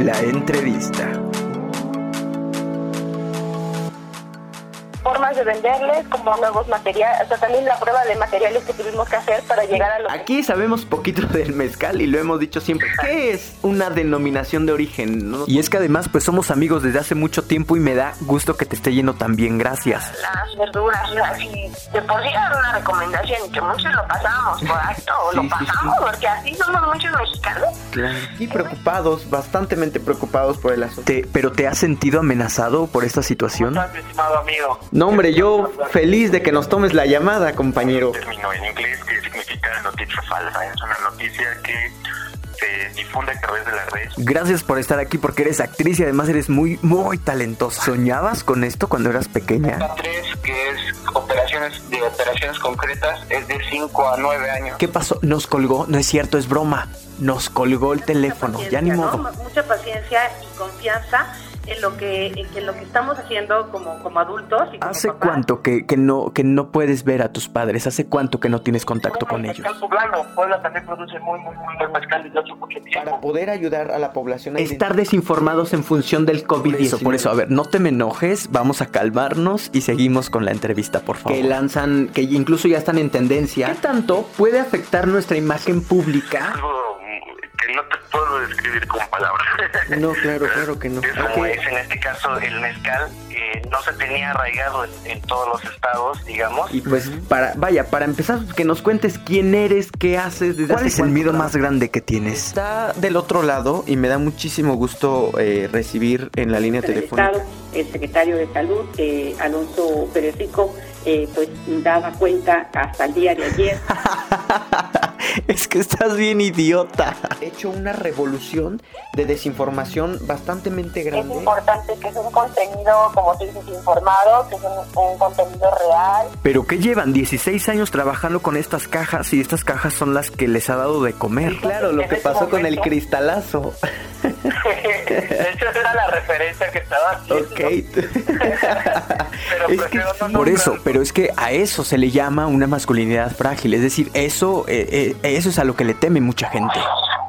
La entrevista. De venderles, como nuevos materiales, o sea, también la prueba de materiales que tuvimos que hacer para llegar a lo Aquí sabemos poquito del mezcal y lo hemos dicho siempre. ¿Qué es una denominación de origen? Y es que además pues somos amigos desde hace mucho tiempo y me da gusto que te esté yendo tan bien, gracias. Las verduras, así, de por sí era una recomendación que muchos lo pasamos por alto, o lo pasamos, porque así somos muchos mexicanos. Claro. Y preocupados, bastantemente preocupados por el asunto. ¿Pero te has sentido amenazado por esta situación? ¿Cómo estás, estimado amigo? No, hombre, yo feliz de que nos tomes la llamada, compañero. Término en inglés que significa noticia falsa. Es una noticia que se difunde a través de las redes. Gracias por estar aquí porque eres actriz y además eres muy, muy talentosa. ¿Soñabas con esto cuando eras pequeña? La 3, que es operaciones de operaciones concretas, es de 5 a 9 años. ¿Qué pasó? Nos colgó, no es cierto, es broma. Nos colgó el teléfono, ya ni modo. ¿no? Mucha paciencia y confianza en lo que, en lo que estamos haciendo como, como adultos. Y como ¿Hace papás. cuánto que, que no que no puedes ver a tus padres? ¿Hace cuánto que no tienes contacto con ellos? Mezcal poblano. Puebla también produce muy, muy, muy buen mezcal desde hace mucho tiempo. Para poder ayudar a la población a estar desinformados en función del COVID-19. Por eso, por eso, a ver, no te me enojes, vamos a calmarnos y seguimos con la entrevista, por favor. Que lanzan, que incluso ya están en tendencia. ¿Qué tanto puede afectar nuestra imagen pública? Que no te puedo describir con palabras. No, claro, claro que no. Es como Ok. es en este caso el mezcal, que no se tenía arraigado en, en todos los estados, digamos. Y pues para, vaya, para empezar, que nos cuentes quién eres, qué haces, desde ¿Cuál es el miedo más grande que tienes? Está del otro lado y me da muchísimo gusto eh, recibir en la línea telefónica. El secretario de Salud, eh, Alonso Pérez Rico, eh, pues daba cuenta hasta el día de ayer es que estás bien idiota. He hecho una revolución de desinformación bastante Es grande. importante que es un contenido, como tú dices, informado, que es un, un contenido real. Pero que llevan 16 años trabajando con estas cajas y estas cajas son las que les ha dado de comer. Claro, lo que ese pasó con el cristalazo. De hecho, esa era la referencia que estaba haciendo. Ok. Pero Es que prefiero no sí. Por eso, pero es que a eso se le llama una masculinidad frágil. Es decir, eso, eh, eh, eso es a lo que le teme mucha gente.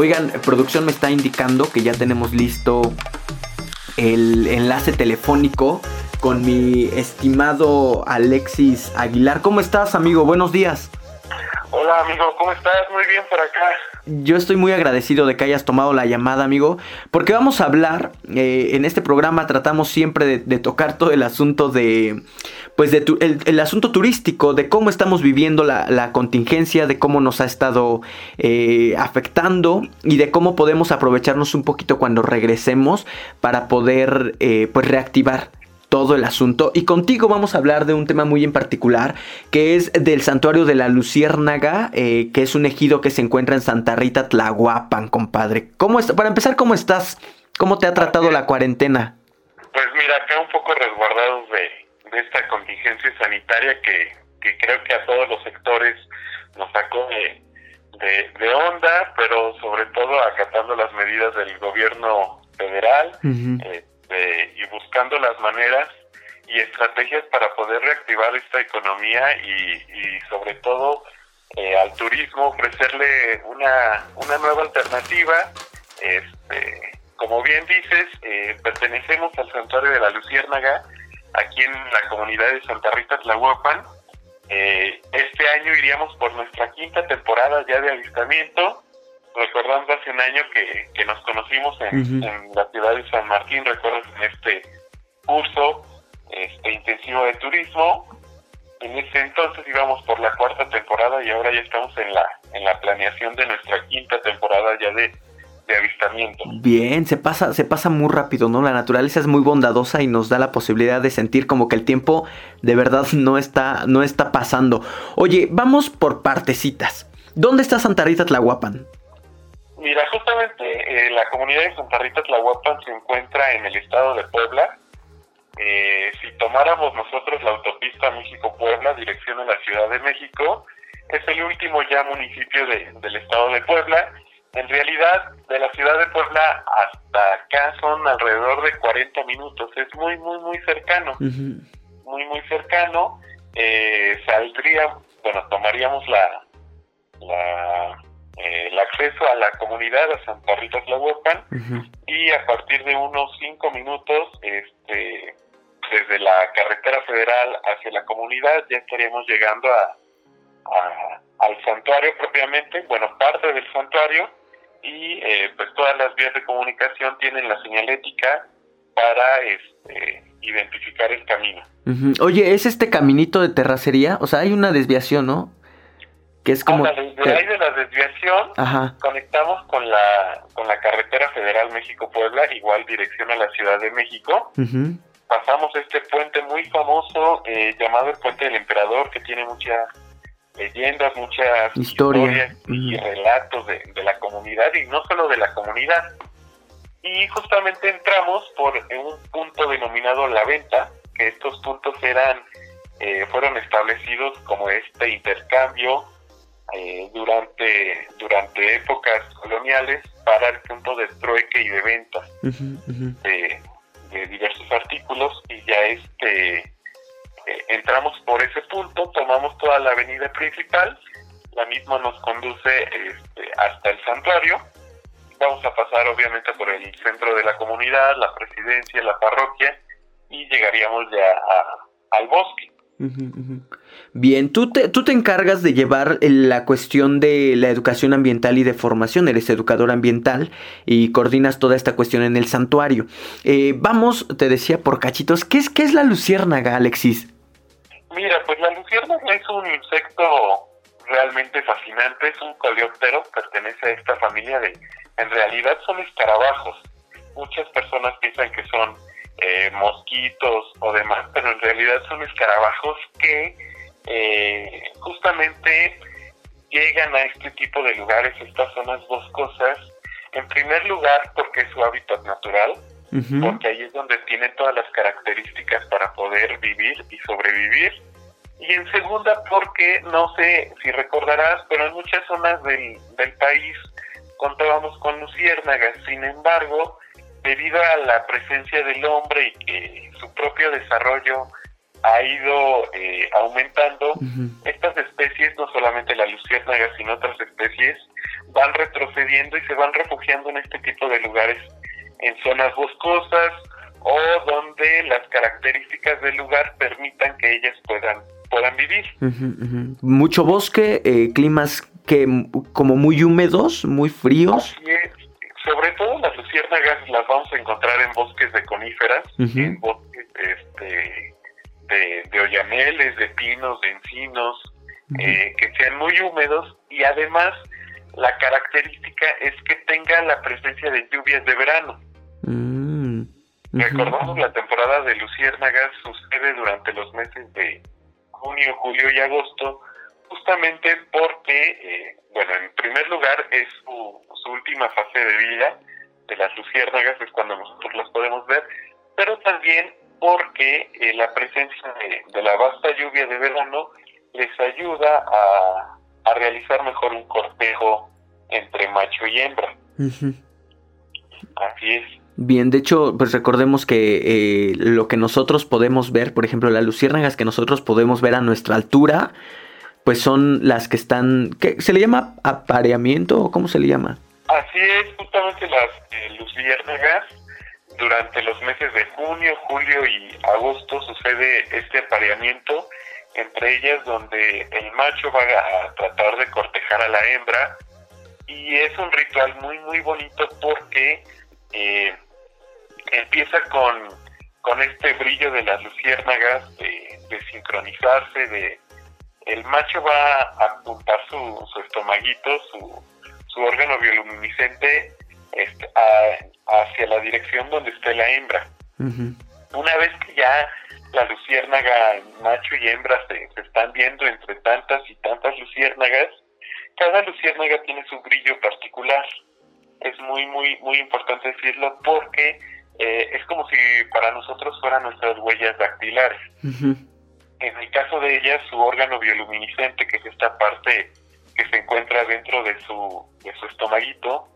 Oigan, producción me está indicando que ya tenemos listo el enlace telefónico con mi estimado Alexis Aguilar. ¿Cómo estás, amigo? Buenos días. Hola amigo, ¿cómo estás? Muy bien por acá. Yo estoy muy agradecido de que hayas tomado la llamada, amigo, porque vamos a hablar, eh, en este programa tratamos siempre de, tocar todo el asunto de, pues, de tu- el, el asunto turístico, de cómo estamos viviendo la, la contingencia, de cómo nos ha estado eh, afectando y de cómo podemos aprovecharnos un poquito cuando regresemos para poder, eh, pues, reactivar todo el asunto. Y contigo vamos a hablar de un tema muy en particular, que es del santuario de la Luciérnaga, eh, que es un ejido que se encuentra en Santa Rita, Tlahuapan, compadre. ¿Cómo está? Para empezar, ¿cómo estás? ¿Cómo te ha tratado la cuarentena? Pues mira, acá un poco resguardados de, de esta contingencia sanitaria que, que creo que a todos los sectores nos sacó de, de, de onda, pero sobre todo acatando las medidas del gobierno federal. Este, y buscando las maneras y estrategias para poder reactivar esta economía y, y sobre todo eh, al turismo ofrecerle una, una nueva alternativa. Este, como bien dices, eh, pertenecemos al santuario de la Luciérnaga, aquí en la comunidad de Santa Rita Tlahuapan, Eh, este año iríamos por nuestra quinta temporada ya de avistamiento. Recordando hace un año que, que nos conocimos en, en, la ciudad de San Martín, recuerdas en este curso este intensivo de turismo. En ese entonces íbamos por la cuarta temporada y ahora ya estamos en la, en la planeación de nuestra quinta temporada ya de, de avistamiento. Bien, se pasa, se pasa muy rápido, ¿no? La naturaleza es muy bondadosa y nos da la posibilidad de sentir como que el tiempo de verdad no está, no está pasando. Oye, vamos por partecitas. ¿Dónde está Santa Rita Tlahuapan? Mira, justamente eh, la comunidad de Santa Rita Tlahuapan se encuentra en el estado de Puebla. Eh, si tomáramos nosotros la autopista México-Puebla, dirección a la Ciudad de México, es el último ya municipio de, del estado de Puebla en realidad, de la ciudad de Puebla hasta acá son alrededor de 40 minutos. Es muy, muy, muy cercano. Muy, muy cercano. Eh, saldría, bueno, tomaríamos la, la el acceso a la comunidad, a Santa Rita Tlahuapan, y a partir de unos 5 minutos, este, desde la carretera federal hacia la comunidad, ya estaríamos llegando a, al santuario propiamente, bueno, parte del santuario, y eh, pues todas las vías de comunicación tienen la señalética para este, identificar el camino. Oye, ¿es este caminito de terracería? O sea, hay una desviación, ¿no? Que es como... desde ahí de la desviación conectamos con la, con la carretera federal México-Puebla, igual dirección a la Ciudad de México. Pasamos este puente muy famoso eh, llamado el Puente del Emperador, que tiene mucha leyendas, muchas historias y relatos de, la comunidad y no solo de la comunidad. Y justamente entramos por un punto denominado La Venta, que estos puntos eran eh, fueron establecidos como este intercambio eh, durante, durante épocas coloniales para el punto de trueque y de venta de, de diversos artículos y ya este eh, entramos por ese punto, tomamos toda la avenida principal, la misma nos conduce este, hasta el santuario, vamos a pasar obviamente por el centro de la comunidad, la presidencia, la parroquia y llegaríamos ya al bosque. Bien, tú te, tú te encargas de llevar la cuestión de la educación ambiental y de formación, eres educador ambiental y coordinas toda esta cuestión en el santuario. Eh, vamos, te decía por cachitos, ¿qué es, qué es la luciérnaga, Alexis? Mira, pues la luciérnaga es un insecto realmente fascinante, es un coleóptero, pertenece a esta familia de, en realidad son escarabajos. Muchas personas piensan que son eh, mosquitos o demás, pero en realidad son escarabajos que eh, justamente llegan a este tipo de lugares, estas zonas boscosas, en primer lugar porque es su hábitat natural, porque ahí es donde tiene todas las características para poder vivir y sobrevivir. Y en segunda, porque no sé si recordarás, pero en muchas zonas del, del país contábamos con luciérnagas. Sin embargo, debido a la presencia del hombre y que su propio desarrollo ha ido eh, aumentando, estas especies, no solamente la luciérnaga, sino otras especies, van retrocediendo y se van refugiando en este tipo de lugares en zonas boscosas o donde las características del lugar permitan que ellas puedan puedan vivir. Mucho bosque, eh, climas que como muy húmedos, muy fríos. Sobre todo las luciérnagas las vamos a encontrar en bosques de coníferas, en bosques este, de, de oyameles, de pinos, de encinos, eh, que sean muy húmedos y además la característica es que tengan la presencia de lluvias de verano. Mm, Recordamos la temporada de luciérnagas sucede durante los meses de junio, julio y agosto, justamente porque, eh, bueno, en primer lugar es su, última fase de vida de las luciérnagas, es cuando nosotros las podemos ver, pero también porque eh, la presencia de, la vasta lluvia de verano les ayuda a, a realizar mejor un cortejo entre macho y hembra. Así es. Bien, de hecho, pues recordemos que eh, lo que nosotros podemos ver, por ejemplo, las luciérnagas que nosotros podemos ver a nuestra altura, pues son las que están, ¿qué, ¿se le llama apareamiento o cómo se le llama? Así es, justamente las eh, luciérnagas, durante los meses de junio, julio y agosto sucede este apareamiento entre ellas donde el macho va a tratar de cortejar a la hembra y es un ritual muy muy bonito porque eh, empieza con, con este brillo de las luciérnagas de, de sincronizarse de el macho va a apuntar su, su estomaguito su, su órgano bioluminiscente este, hacia la dirección donde esté la hembra una vez que ya la luciérnaga macho y hembra se, se están viendo entre tantas y tantas luciérnagas cada luciérnaga tiene su brillo particular. Es muy, muy, muy importante decirlo porque eh, es como si para nosotros fueran nuestras huellas dactilares. En el caso de ellas, su órgano bioluminiscente, que es esta parte que se encuentra dentro de su, de su estomaguito,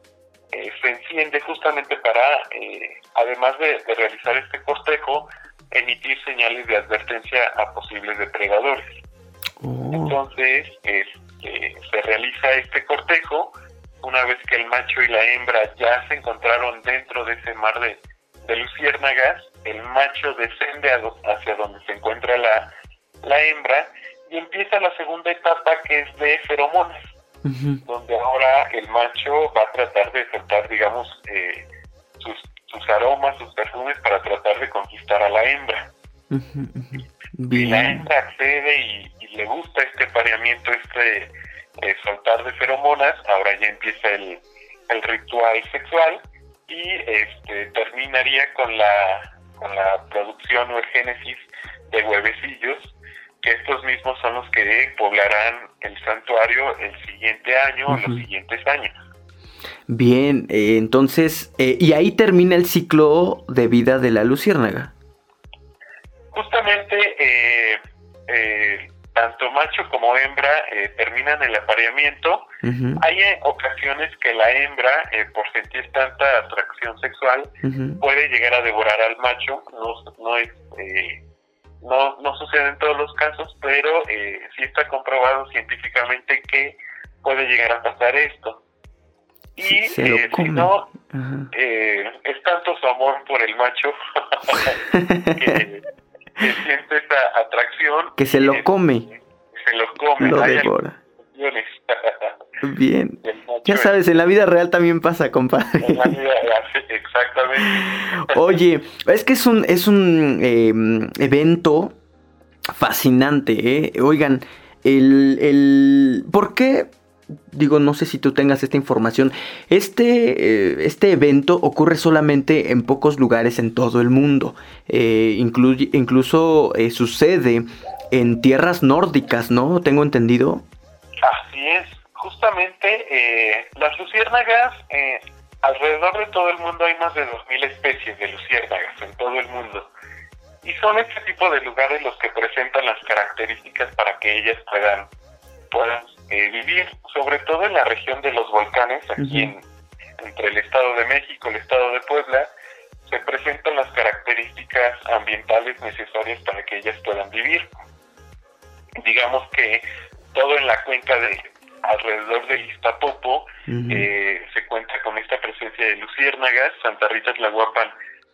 eh, se enciende justamente para, eh, además de, realizar este cortejo, emitir señales de advertencia a posibles depredadores. Oh. Entonces, es, se realiza este cortejo, una vez que el macho y la hembra ya se encontraron dentro de ese mar de, luciérnagas, el macho descende hacia donde se encuentra la, hembra y empieza la segunda etapa que es de feromonas, donde ahora el macho va a tratar de soltar, digamos, eh, sus, sus aromas, sus perfumes para tratar de conquistar a la hembra. Y la hembra accede y, le gusta este pareamiento, este eh, soltar de feromonas, ahora ya empieza el, el ritual sexual y este, terminaría con la, con la producción o el génesis de huevecillos, que estos mismos son los que poblarán el santuario el siguiente año o los siguientes años. Bien, eh, entonces, eh, y ahí termina el ciclo de vida de la luciérnaga. Justamente eh, tanto macho como hembra eh, terminan el apareamiento. Hay eh, ocasiones que la hembra, eh, por sentir tanta atracción sexual, puede llegar a devorar al macho. No, no, es, no, no sucede en todos los casos, pero sí está comprobado científicamente que puede llegar a pasar esto. Y si no, es tanto su amor por el macho que que siente esa atracción. Que se lo come. Se lo come. Lo devora. Bien. Ya sabes, en la vida real también pasa, compadre. En la vida real, exactamente. Oye, es que es un, es un em, evento fascinante, ¿eh? Oigan, el, el... ¿Por qué digo, no sé si tú tengas esta información. Este, eh, este evento ocurre solamente en pocos lugares en todo el mundo. Eh, incluso eh, sucede en tierras nórdicas, ¿no? Tengo entendido. Así es. Justamente las luciérnagas, alrededor de todo el mundo hay más de 2.000 especies de luciérnagas en todo el mundo. Y son este tipo de lugares los que presentan las características para que ellas puedan, puedan eh, vivir, sobre todo en la región de los volcanes, aquí en, entre el Estado de México y el Estado de Puebla, se presentan las características ambientales necesarias para que ellas puedan vivir. Digamos que todo en la cuenca de alrededor del Iztapopo eh, se cuenta con esta presencia de luciérnagas, Santa Rita Tlahuapan,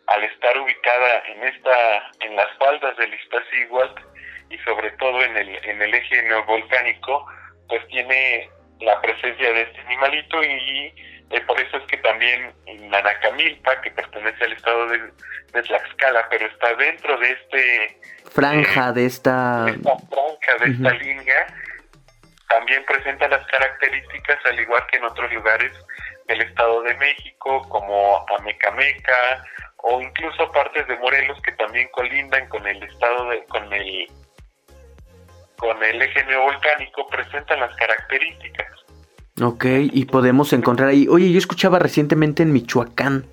al estar ubicada en esta en las faldas del Iztaccíhuatl y sobre todo en el en el eje neovolcánico pues tiene la presencia de este animalito y eh, por eso es que también Nanacamilpa, que pertenece al estado de, Tlaxcala, pero está dentro de este... Franja, de esta... franja, de esta línea, también presenta las características, al igual que en otros lugares del Estado de México, como Amecameca, o incluso partes de Morelos que también colindan con el estado de, con el con el eje neovolcánico presentan las características. Ok, y podemos encontrar ahí. Oye, yo escuchaba recientemente en Michoacán.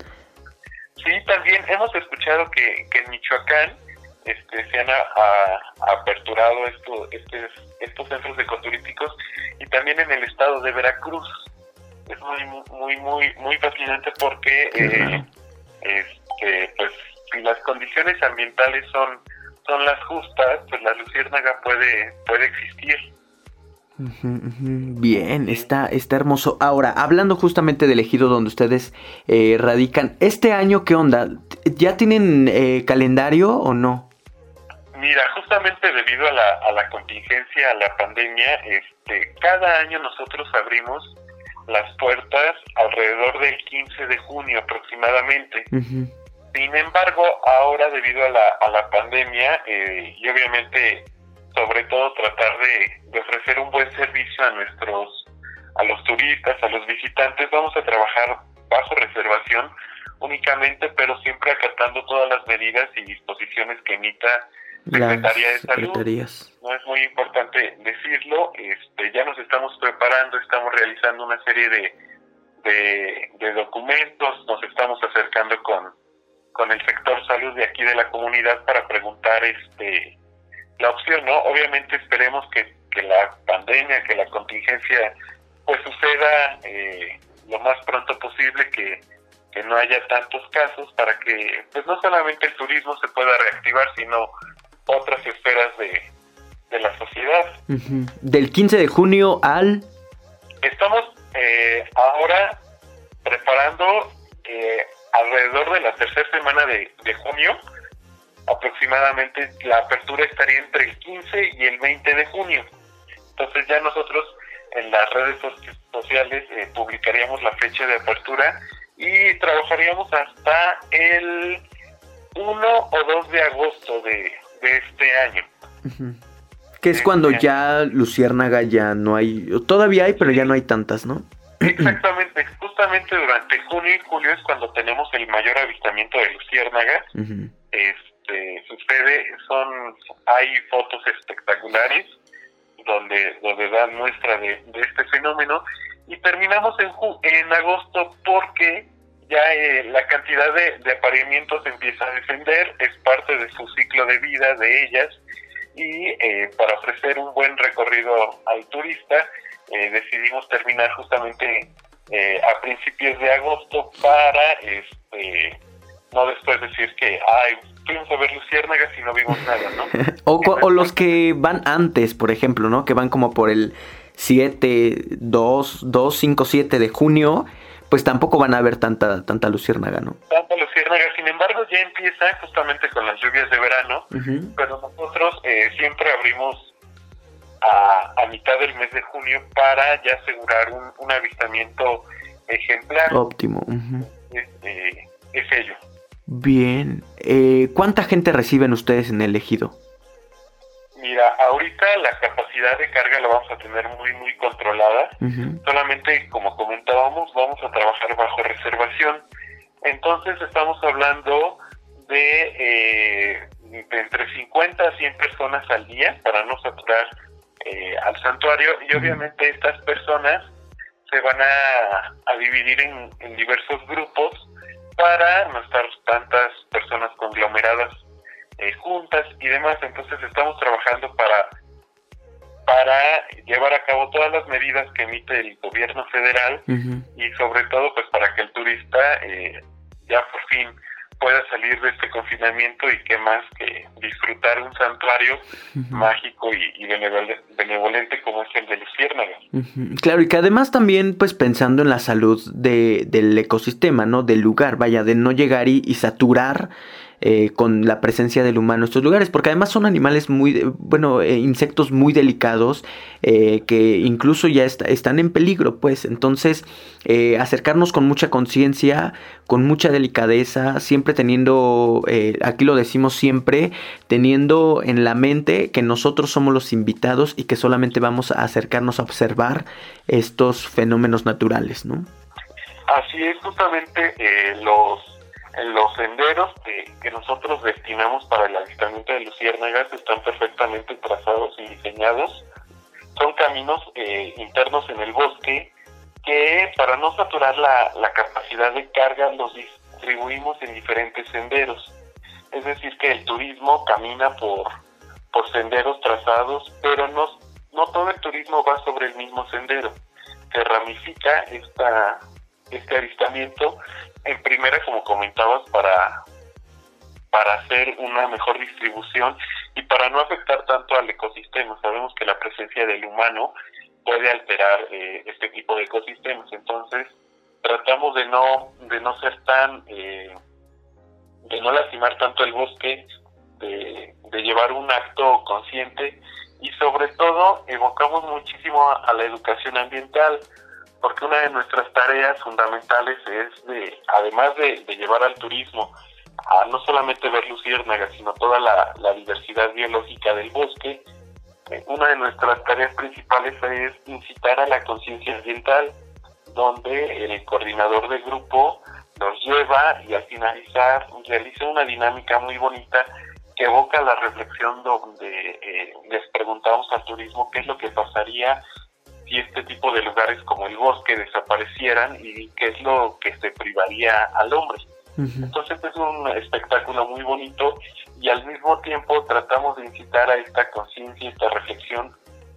Sí, también hemos escuchado que, en Michoacán este, se han aperturado esto, este, estos centros ecoturísticos y también en el estado de Veracruz. Es muy, muy, muy, muy fascinante porque eh, este, pues, si las condiciones ambientales son son las justas, pues la luciérnaga puede, puede existir. Bien, está, está hermoso. Ahora, hablando justamente del ejido donde ustedes eh, radican, ¿este año qué onda? ¿Ya tienen eh, calendario o no? Mira, justamente debido a la, a la contingencia, a la pandemia, este, cada año nosotros abrimos las puertas alrededor del 15 de junio aproximadamente. Sin embargo, ahora debido a la, a la pandemia eh, y obviamente sobre todo tratar de, de, ofrecer un buen servicio a nuestros, a los turistas, a los visitantes, vamos a trabajar bajo reservación únicamente, pero siempre acatando todas las medidas y disposiciones que emita Secretaría de Salud. No es muy importante decirlo, este, ya nos estamos preparando, estamos realizando una serie de, de, documentos, nos estamos acercando con, con el sector salud de aquí de la comunidad para preguntar este la opción, ¿no? Obviamente esperemos que, que la pandemia, que la contingencia pues suceda eh, lo más pronto posible, que, que no haya tantos casos para que pues no solamente el turismo se pueda reactivar, sino otras esferas de, de la sociedad. Del 15 de junio al... Estamos eh, ahora preparando eh, alrededor de la tercera semana de, de, junio, aproximadamente la apertura estaría entre el 15 y el 20 de junio. Entonces ya nosotros en las redes sociales eh, publicaríamos la fecha de apertura y trabajaríamos hasta el 1 o 2 de agosto de, de este año. Que es cuando ya Luciérnaga ya no hay, todavía hay, pero ya no hay tantas, ¿no? Exactamente, justamente durante junio y julio es cuando tenemos el mayor avistamiento de luciérnagas. Este sucede, son, hay fotos espectaculares donde donde dan muestra de, este fenómeno y terminamos en en agosto porque ya eh, la cantidad de, de, apareamientos empieza a descender, es parte de su ciclo de vida de ellas y eh, para ofrecer un buen recorrido al turista eh, decidimos terminar justamente a principios de agosto para este no después decir que ay fuimos a ver luciérnagas y no vimos nada, ¿no? o, o los que van antes, por ejemplo, ¿no? Que van como por el 7, 2, 2, 5, 7 de junio pues tampoco van a haber tanta tanta luciérnaga, ¿no? Tanta luciérnaga, sin embargo ya empieza justamente con las lluvias de verano, pero nosotros eh, siempre abrimos a, a, mitad del mes de junio para ya asegurar un, un avistamiento ejemplar. Óptimo. este, es ello. Bien. Eh, ¿Cuánta gente reciben ustedes en el ejido? Mira, ahorita la capacidad de carga la vamos a tener muy, muy controlada. Solamente, como comentábamos, vamos a trabajar bajo reservación. Entonces, estamos hablando de, eh, entre 50 a 100 personas al día para no saturar eh, al santuario. Y obviamente estas personas se van a, a dividir en, en diversos grupos para no estar tantas personas conglomeradas eh, juntas y demás. Entonces estamos trabajando para para llevar a cabo todas las medidas que emite el gobierno federal y sobre todo pues para que el turista eh, ya por fin pueda salir de este confinamiento y qué más que disfrutar un santuario mágico y, benevolente como es el de Luciérnaga. Claro, y que además también pues pensando en la salud de, del ecosistema, ¿no? Del lugar, vaya, de no llegar y saturar eh, con la presencia del humano en estos lugares, porque además son animales muy, bueno, eh, insectos muy delicados eh, que incluso ya están en peligro, pues entonces acercarnos con mucha conciencia, con mucha delicadeza, siempre teniendo, aquí lo decimos siempre, teniendo en la mente que nosotros somos los invitados y que solamente vamos a acercarnos a observar estos fenómenos naturales, ¿no? Así es, justamente los los senderos que, que, nosotros destinamos para el avistamiento de luciérnagas están perfectamente trazados y diseñados. Son caminos eh, internos en el bosque que para no saturar la, la capacidad de carga los distribuimos en diferentes senderos. Es decir, que el turismo camina por, por senderos trazados, pero no, no todo el turismo va sobre el mismo sendero. Se ramifica esta, este avistamiento en primera, como comentabas, para, para hacer una mejor distribución y para no afectar tanto al ecosistema. Sabemos que la presencia del humano puede alterar eh, este tipo de ecosistemas, entonces tratamos de no de no ser tan eh, de no lastimar tanto el bosque de, llevar un acto consciente y sobre todo evocamos muchísimo a, la educación ambiental porque una de nuestras tareas fundamentales es de, además de, llevar al turismo a no solamente ver luciérnagas, sino toda la, diversidad biológica del bosque, eh, una de nuestras tareas principales es incitar a la conciencia ambiental, donde el coordinador del grupo nos lleva y al finalizar realiza una dinámica muy bonita que evoca la reflexión donde eh, les preguntamos al turismo qué es lo que pasaría si este tipo de lugares como el bosque desaparecieran y qué es lo que se privaría al hombre. Entonces es un espectáculo muy bonito y al mismo tiempo tratamos de incitar a esta conciencia, esta reflexión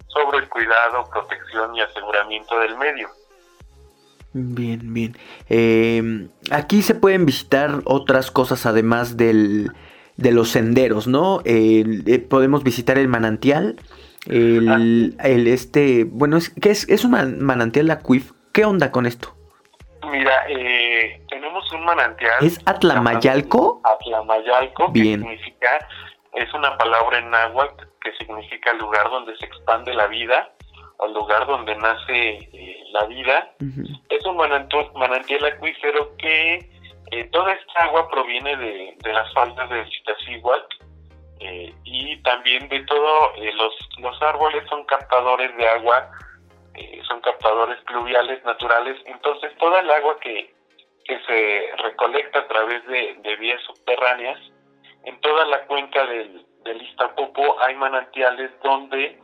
sobre el cuidado, protección y aseguramiento del medio. Bien, bien. Eh, aquí se pueden visitar otras cosas además del, de los senderos, ¿no? Eh, podemos visitar el manantial, el, el este, bueno, es que es, es un manantial acuífero. ¿Qué onda con esto? Mira, eh, tenemos un manantial. ¿Es Atlamayalco? Atlamayalco, Bien. que significa, es una palabra en náhuatl que significa lugar donde se expande la vida, o lugar donde nace eh, la vida. Es un manantial, manantial acuífero que eh, toda esta agua proviene de, las faldas de Iztaccíhuatl eh, y también de todo, eh, los, los árboles son captadores de agua, eh, son captadores pluviales naturales, entonces toda el agua que, que se recolecta a través de, vías subterráneas, en toda la cuenca del, del Iztapopo hay manantiales donde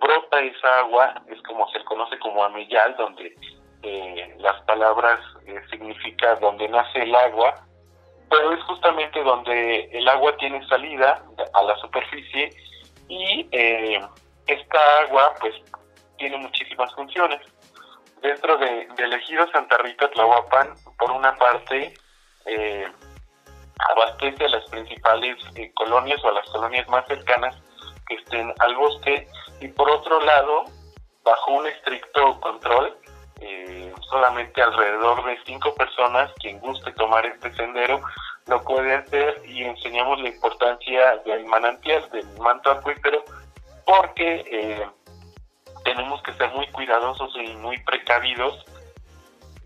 brota esa agua, es como se conoce como amellal, donde eh, las palabras eh, significa donde nace el agua, pero es justamente donde el agua tiene salida a la superficie y eh, esta agua pues tiene muchísimas funciones. Dentro de, del ejido Santa Rita Tlahuapan, por una parte, eh, abastece a las principales colonias o a las colonias más cercanas que estén al bosque y por otro lado, bajo un estricto control, eh, solamente alrededor de cinco personas, quien guste tomar este sendero, lo puede hacer y enseñamos la importancia del manantial, del manto acuífero, porque eh, tenemos que ser muy cuidadosos y muy precavidos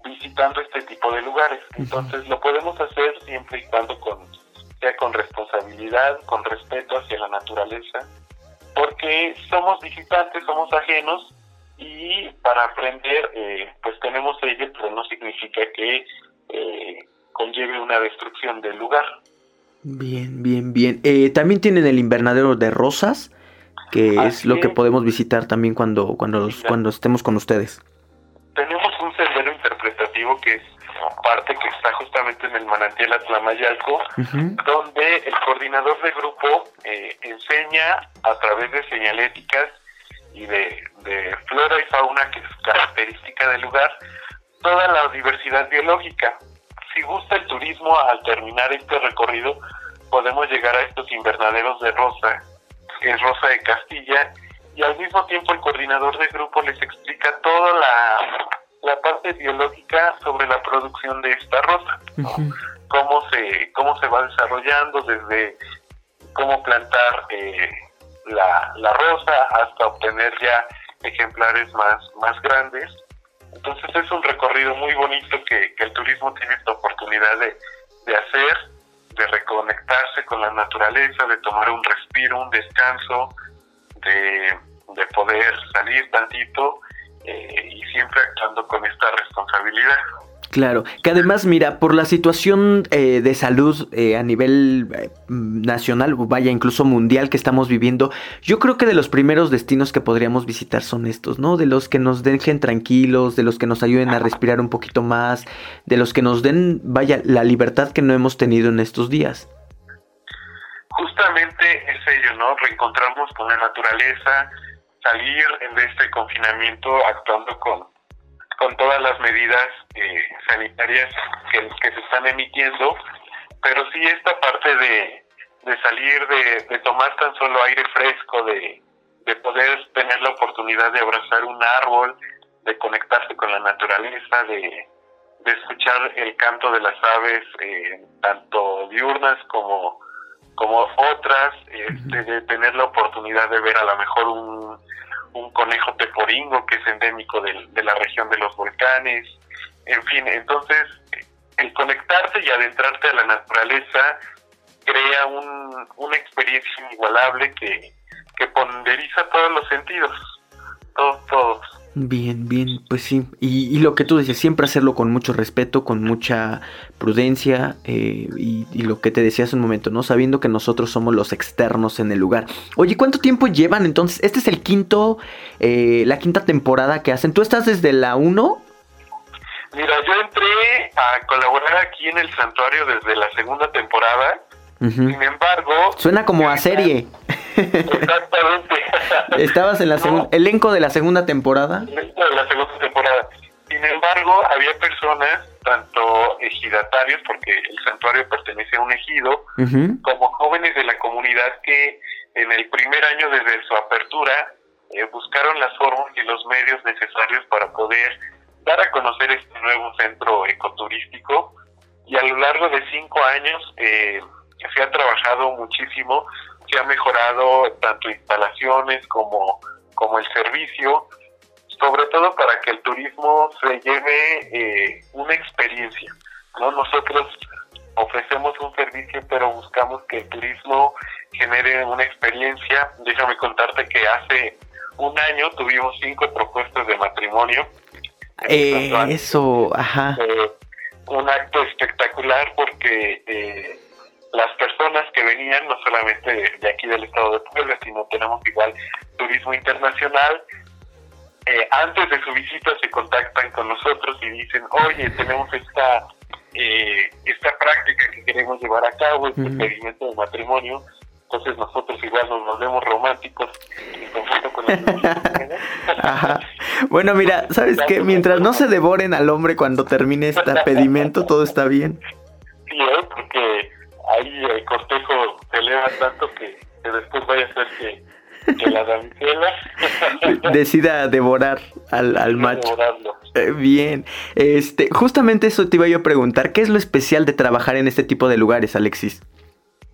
visitando este tipo de lugares. Entonces lo podemos hacer siempre y cuando con, sea con responsabilidad, con respeto hacia la naturaleza, porque somos visitantes, somos ajenos y para aprender eh, pues tenemos ello, pero no significa que eh, conlleve una destrucción del lugar. Bien, bien, bien. Eh, también tienen el invernadero de rosas, que es lo que podemos visitar también cuando, cuando, cuando estemos con ustedes. Tenemos un sendero interpretativo que es parte que está justamente en el manantial Atlamayalco, donde el coordinador de grupo enseña a través de señaléticas y de, flora y fauna que es característica del lugar, toda la diversidad biológica. Si gusta el turismo, al terminar este recorrido, podemos llegar a estos invernaderos de rosa, que es Rosa de Castilla, y al mismo tiempo el coordinador de grupo les explica toda la, la parte biológica sobre la producción de esta rosa, cómo se cómo se va desarrollando desde cómo plantar eh, la, rosa hasta obtener ya ejemplares más, más grandes. Entonces es un recorrido muy bonito que, el turismo tiene esta oportunidad de, de hacer, de reconectarse con la naturaleza, de tomar un respiro, un descanso, de, de poder salir tantito eh, y siempre actuando con esta responsabilidad. Claro, que además, mira, por la situación eh, de salud eh, a nivel eh, nacional, vaya, incluso mundial que estamos viviendo, yo creo que de los primeros destinos que podríamos visitar son estos, ¿no? De los que nos dejen tranquilos, de los que nos ayuden a respirar un poquito más, de los que nos den, vaya, la libertad que no hemos tenido en estos días. Justamente es ello, ¿no? Reencontrarnos con la naturaleza, salir de este confinamiento actuando con con todas las medidas eh, sanitarias que, que, se están emitiendo, pero sí esta parte de, de salir, de, de, tomar tan solo aire fresco, de, de poder tener la oportunidad de abrazar un árbol, de conectarse con la naturaleza, de, de escuchar el canto de las aves, eh, tanto diurnas como, como otras, este, de tener la oportunidad de ver a lo mejor un, un conejo teporingo que es endémico de, la región de los volcanes, en fin, entonces el conectarte y adentrarte a la naturaleza crea un, una experiencia inigualable que, ponderiza todos los sentidos, todos, todos. Bien, bien, pues sí. Y, y, lo que tú decías, siempre hacerlo con mucho respeto, con mucha prudencia eh, y, y, lo que te decía hace un momento, ¿no? Sabiendo que nosotros somos los externos en el lugar. Oye, ¿cuánto tiempo llevan entonces? Este es el quinto, eh, la quinta temporada que hacen. ¿Tú estás desde la 1? Mira, yo entré a colaborar aquí en el santuario desde la segunda temporada. Uh -huh. Sin embargo... Suena como a serie. Exactamente. ¿Estabas en la no. elenco de la segunda temporada? Elenco de la segunda embargo, había personas, tanto ejidatarios, porque el santuario pertenece a un ejido, uh -huh. como jóvenes de la comunidad que en el primer año desde su apertura eh, buscaron las formas y los medios necesarios para poder dar a conocer este nuevo centro ecoturístico y a lo largo de cinco años eh, se ha trabajado muchísimo, se ha mejorado tanto instalaciones como, como el servicio, sobre todo para que el turismo se lleve eh, una experiencia. ¿no? Nosotros ofrecemos un servicio, pero buscamos que el turismo genere una experiencia. Déjame contarte que hace un año tuvimos cinco propuestas de matrimonio eh, eso, ajá. Eh, un acto espectacular porque eh, las personas que venían, no solamente de, de, aquí del estado de Puebla, sino tenemos igual turismo internacional, eh, antes de su visita se contactan con nosotros y dicen, oye, tenemos esta esta práctica que queremos llevar a cabo, este experimento de matrimonio, entonces nosotros igual nos volvemos románticos con Ajá. Bueno, mira, ¿sabes qué? Mientras no se devoren al hombre cuando termine este pedimento, todo está bien. Sí, ¿eh? porque ahí el cortejo se eleva tanto que, que después vaya a ser que, que la damisela decida devorar al, al macho. Eh, bien, este, justamente eso te iba yo a preguntar, ¿qué es lo especial de trabajar en este tipo de lugares, Alexis?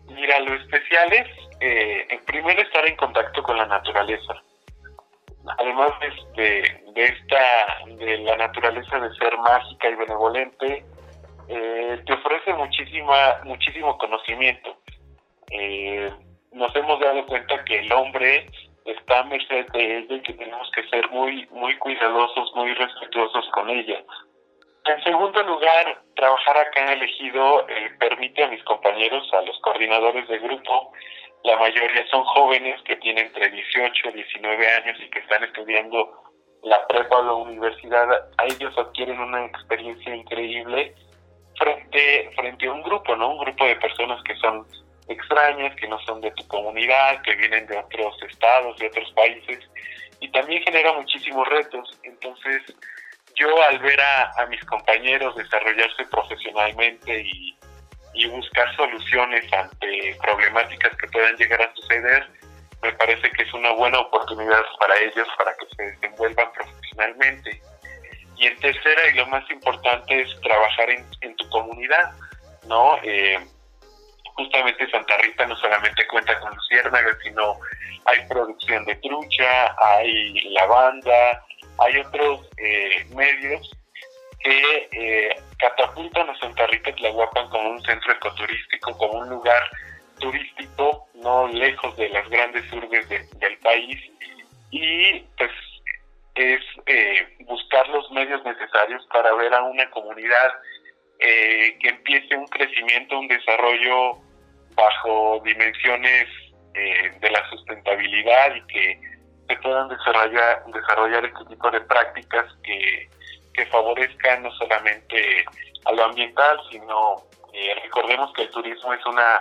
Mira, lo especial es, eh, primero, estar en contacto con la naturaleza. Además de, de, esta, de la naturaleza de ser mágica y benevolente, eh, te ofrece muchísima, muchísimo conocimiento. Eh, nos hemos dado cuenta que el hombre está a merced de ella y que tenemos que ser muy, muy cuidadosos, muy respetuosos con ella. En segundo lugar, trabajar acá en el ejido eh, permite a mis compañeros, a los coordinadores de grupo, la mayoría son jóvenes que tienen entre 18 y 19 años y que están estudiando la prepa o la universidad, a ellos adquieren una experiencia increíble frente, frente a un grupo, ¿no? Un grupo de personas que son extrañas, que no son de tu comunidad, que vienen de otros estados, de otros países, y también genera muchísimos retos. Entonces, yo al ver a, mis compañeros desarrollarse profesionalmente y, y, buscar soluciones ante problemáticas que puedan llegar a suceder, me parece que es una buena oportunidad para ellos para que se desenvuelvan profesionalmente. Y en tercera, y lo más importante, es trabajar en, en tu comunidad, ¿no? Eh, justamente Santa Rita no solamente cuenta con luciérnagas, sino hay producción de trucha, hay lavanda, hay otros eh, medios que eh, catapultan a Santa Rita Tlahuapan como un centro ecoturístico, como un lugar turístico, no lejos de las grandes urbes de, del país, y pues es eh, buscar los medios necesarios para ver a una comunidad eh, que empiece un crecimiento, un desarrollo bajo dimensiones eh, de la sustentabilidad y que se puedan desarrollar, desarrollar este tipo de prácticas que, que favorezcan no solamente a lo ambiental, sino eh, recordemos que el turismo es una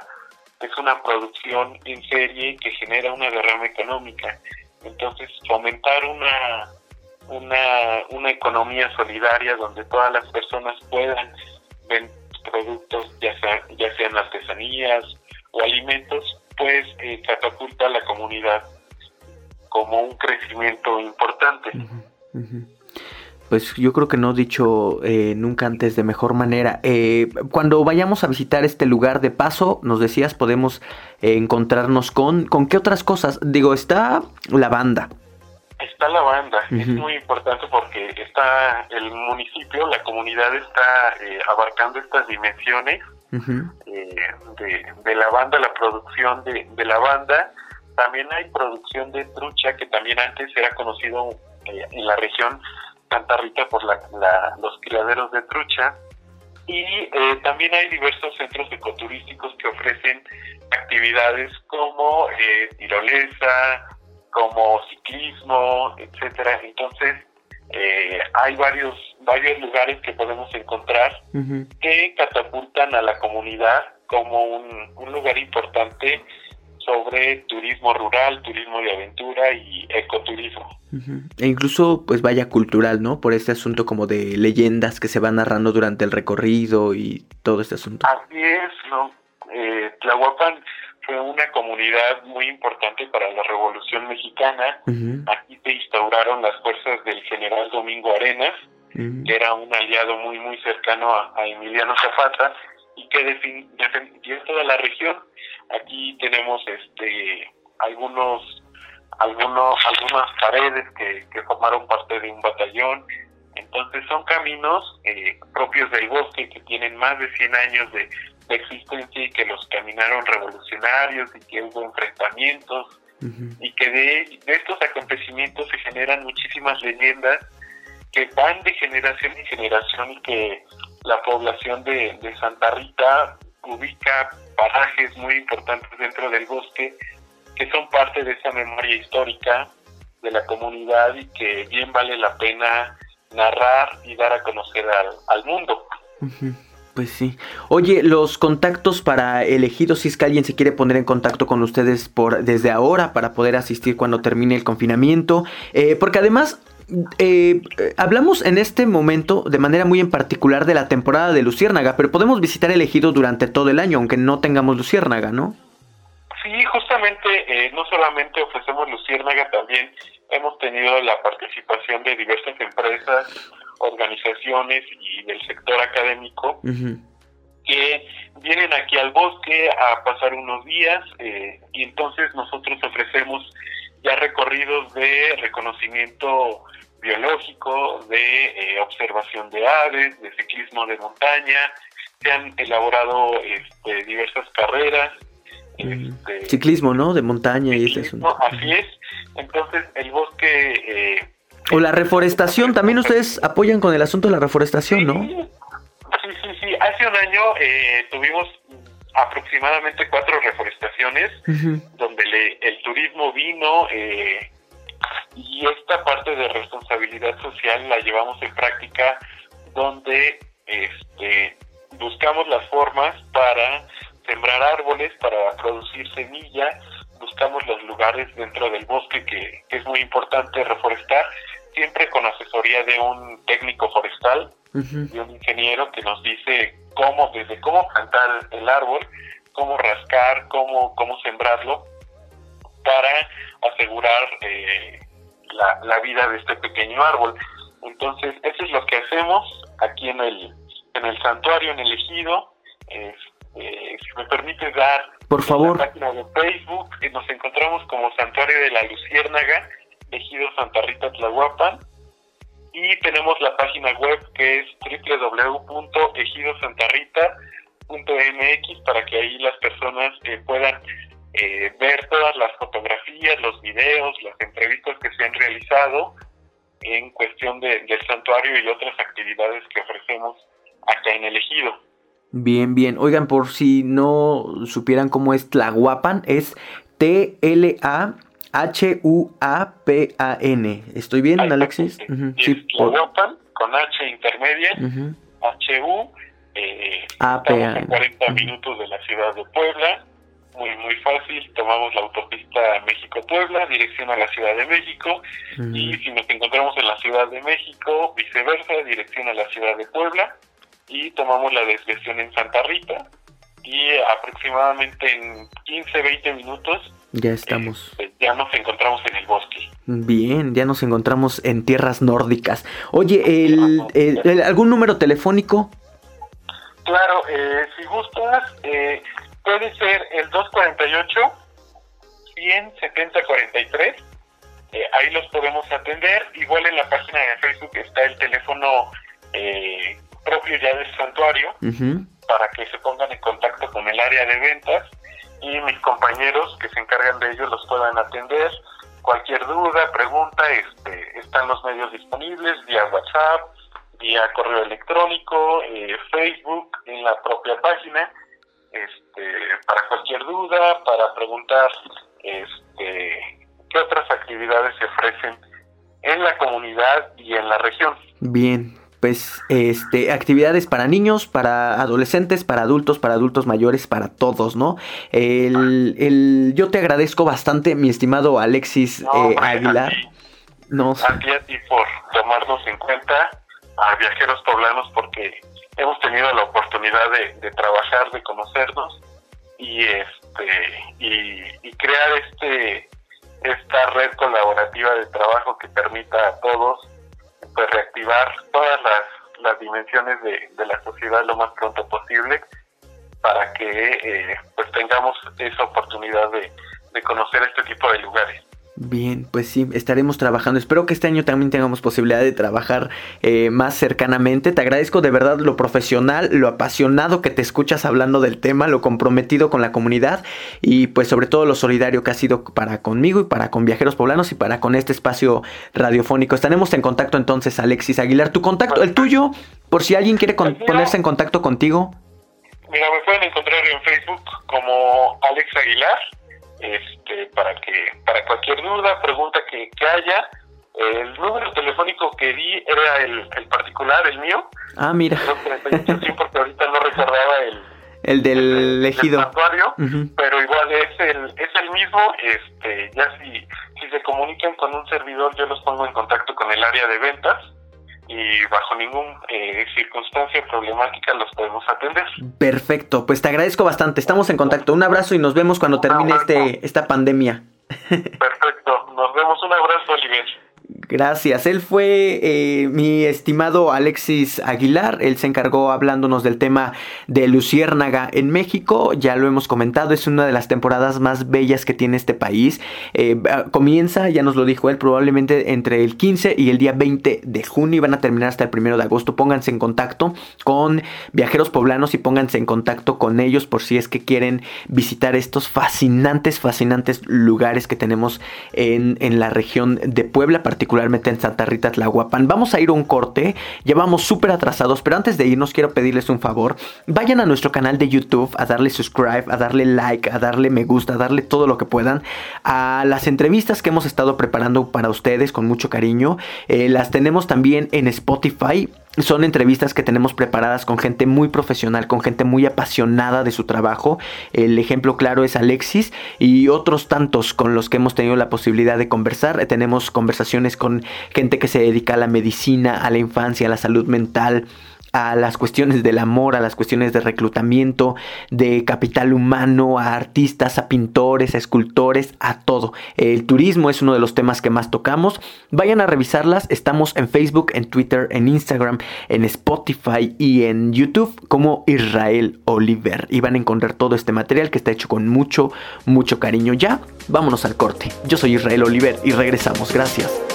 es una producción en serie que genera una derrama económica. Entonces, fomentar una, una, una economía solidaria donde todas las personas puedan vender productos, ya, sea, ya sean artesanías o alimentos, pues eh, catapulta a la comunidad como un crecimiento importante. Uh -huh, uh -huh. pues yo creo que no he dicho eh, nunca antes de mejor manera. Eh, cuando vayamos a visitar este lugar de paso, nos decías, podemos eh, encontrarnos con, ¿con qué otras cosas? Digo, está la banda. Está la banda, es muy importante porque está el municipio, la comunidad está abarcando estas dimensiones de, de, la banda, la producción de, de la banda. También hay producción de trucha, que también antes era conocido en la región Santa Rita por los criaderos de trucha. Y eh, también hay diversos centros ecoturísticos que ofrecen actividades como eh, tirolesa, como ciclismo, etcétera. Entonces, eh, hay varios, varios lugares que podemos encontrar que catapultan a la comunidad como un, un lugar importante sobre turismo rural, turismo de aventura y ecoturismo. E incluso, pues vaya cultural, ¿no? Por este asunto como de leyendas que se van narrando durante el recorrido y todo este asunto. Así es, ¿no? Eh, Tlahuapan fue una comunidad muy importante para la Revolución Mexicana. Aquí se instauraron las fuerzas del general Domingo Arenas, que era un aliado muy, muy cercano a, a Emiliano Zapata y que defendió toda la región. Aquí tenemos este algunos algunos algunas paredes que, que formaron parte de un batallón. Entonces son caminos eh, propios del bosque que tienen más de 100 años de, existencia y que los caminaron revolucionarios y que hubo enfrentamientos y que de, de estos acontecimientos se generan muchísimas leyendas que van de generación en generación y que la población de, Santa Rita ubica parajes muy importantes dentro del bosque que son parte de esa memoria histórica de la comunidad y que bien vale la pena narrar y dar a conocer al, mundo. Pues sí. Oye, los contactos para elegidos, si es que alguien se quiere poner en contacto con ustedes por desde ahora para poder asistir cuando termine el confinamiento, eh, porque además eh, hablamos en este momento de manera muy en particular de la temporada de Luciérnaga, pero podemos visitar el ejido durante todo el año, aunque no tengamos Luciérnaga, ¿no? Sí, justamente eh, no solamente ofrecemos Luciérnaga, también hemos tenido la participación de diversas empresas, organizaciones y del sector académico que vienen aquí al bosque a pasar unos días eh, y entonces nosotros ofrecemos ya recorridos de reconocimiento biológico, de eh, observación de aves, de ciclismo de montaña, se han elaborado este, diversas carreras. Este, ciclismo, ¿no? De montaña y ese asunto. Así es. Entonces, el bosque... Eh, o la reforestación, también ustedes apoyan con el asunto de la reforestación, ¿no? Sí, sí, sí. Hace un año eh, tuvimos aproximadamente cuatro reforestaciones donde el turismo vino eh, y esta parte de responsabilidad social la llevamos en práctica donde este, buscamos las formas para sembrar árboles, para producir semilla, buscamos los lugares dentro del bosque que, es muy importante reforestar, siempre con asesoría de un técnico forestal, de un ingeniero que nos dice cómo, desde cómo plantar el árbol, cómo rascar, cómo, cómo sembrarlo, para asegurar eh, la, vida de este pequeño árbol. Entonces, eso es lo que hacemos aquí en el, en el santuario, en el ejido. Eh, si me permite dar por favor la página de Facebook, eh, nos encontramos como Santuario de la Luciérnaga, Ejido Santa Rita Tlahuapan, y tenemos la página web que es www.ejidosantarrita.mx para que ahí las personas eh, puedan eh, ver todas las fotografías, los videos, las entrevistas que se han realizado en cuestión del santuario y otras actividades que ofrecemos acá en el ejido. Bien, bien. Oigan, por si no supieran cómo es Tlahuapan, es T-L-A H-U-A-P-A-N. ¿Estoy bien, Alexis? Sí, con H intermedia, H-U, eh, a 40 minutos de la ciudad de Puebla, muy muy fácil, tomamos la autopista México-Puebla, dirección a la Ciudad de México, y si nos encontramos en la Ciudad de México, viceversa, dirección a la Ciudad de Puebla, y tomamos la desviación en Santa Rita, y aproximadamente en 15, 20 minutos ya estamos. Eh, pues, ya nos encontramos en el bosque. Bien, ya nos encontramos en tierras nórdicas. Oye, el, ¿algún número telefónico? Claro, eh, si gustas, eh, puede ser el 248 170 43. ahí los podemos atender. Igual en la página de Facebook está el teléfono propio ya del santuario para que se pongan en contacto con el área de ventas y mis compañeros que se encargan de ellos los puedan atender. Cualquier duda, pregunta, este, están los medios disponibles vía WhatsApp, vía correo electrónico, eh, Facebook, en la propia página, este, para cualquier duda, para preguntar este, qué otras actividades se ofrecen en la comunidad y en la región. Bien, pues este actividades para niños, para adolescentes, para adultos, para adultos mayores, para todos, ¿no? El, el yo te agradezco bastante, mi estimado Alexis eh, Aguilar. no. A ti, a ti por tomarnos en cuenta a viajeros poblanos porque hemos tenido la oportunidad de, trabajar, de conocernos y este y, y crear este esta red colaborativa de trabajo que permita a todos pues reactivar todas las, las dimensiones de, de, la sociedad lo más pronto posible para que eh, pues tengamos esa oportunidad de, de conocer este tipo de lugares. Bien, pues sí, estaremos trabajando. Espero que este año también tengamos posibilidad de trabajar eh, más cercanamente. Te agradezco de verdad lo profesional, lo apasionado que te escuchas hablando del tema, lo comprometido con la comunidad y pues sobre todo lo solidario que ha sido para conmigo y para con Viajeros Poblanos y para con este espacio radiofónico. Estaremos en contacto entonces, Alexis Aguilar. Tu contacto, el tuyo, por si alguien quiere ponerse en contacto contigo. Mira, me pueden encontrar en Facebook como Alex Aguilar este, para que para cualquier duda, pregunta que, haya. El número telefónico que di era el, particular, el mío. Ah, mira. sí, porque ahorita no recordaba el, el del elegido. Pero igual es el, es el mismo. Este, ya si, si se comunican con un servidor, yo los pongo en contacto con el área de ventas y bajo ninguna eh, circunstancia problemática los podemos atender. Perfecto, pues te agradezco bastante. Estamos en contacto. Un abrazo y nos vemos cuando termine este esta pandemia. Perfecto, nos vemos. Un abrazo, Oliver. Gracias. Él fue eh, mi estimado Alexis Aguilar. Él se encargó hablándonos del tema de Luciérnaga en México. Ya lo hemos comentado, es una de las temporadas más bellas que tiene este país. Eh, comienza, ya nos lo dijo él, probablemente entre el 15 y el día 20 de junio y van a terminar hasta el 1 de agosto. Pónganse en contacto con viajeros poblanos y pónganse en contacto con ellos por si es que quieren visitar estos fascinantes, fascinantes lugares que tenemos en, la región de Puebla, particularmente en Santa Rita Tlahuapan. Vamos a ir a un corte, llevamos súper atrasados, pero antes de irnos quiero pedirles un favor. Vayan a nuestro canal de YouTube a darle subscribe, a darle like, a darle me gusta, a darle todo lo que puedan a las entrevistas que hemos estado preparando para ustedes con mucho cariño. Eh, las tenemos también en Spotify son entrevistas que tenemos preparadas con gente muy profesional, con gente muy apasionada de su trabajo. El ejemplo claro es Alexis y otros tantos con los que hemos tenido la posibilidad de conversar. Tenemos conversaciones con gente que se dedica a la medicina, a la infancia, a la salud mental a las cuestiones del amor, a las cuestiones de reclutamiento, de capital humano, a artistas, a pintores, a escultores, a todo. El turismo es uno de los temas que más tocamos. Vayan a revisarlas. Estamos en Facebook, en Twitter, en Instagram, en Spotify y en YouTube como Israel Oliver. Y van a encontrar todo este material que está hecho con mucho, mucho cariño. Ya, vámonos al corte. Yo soy Israel Oliver y regresamos. Gracias.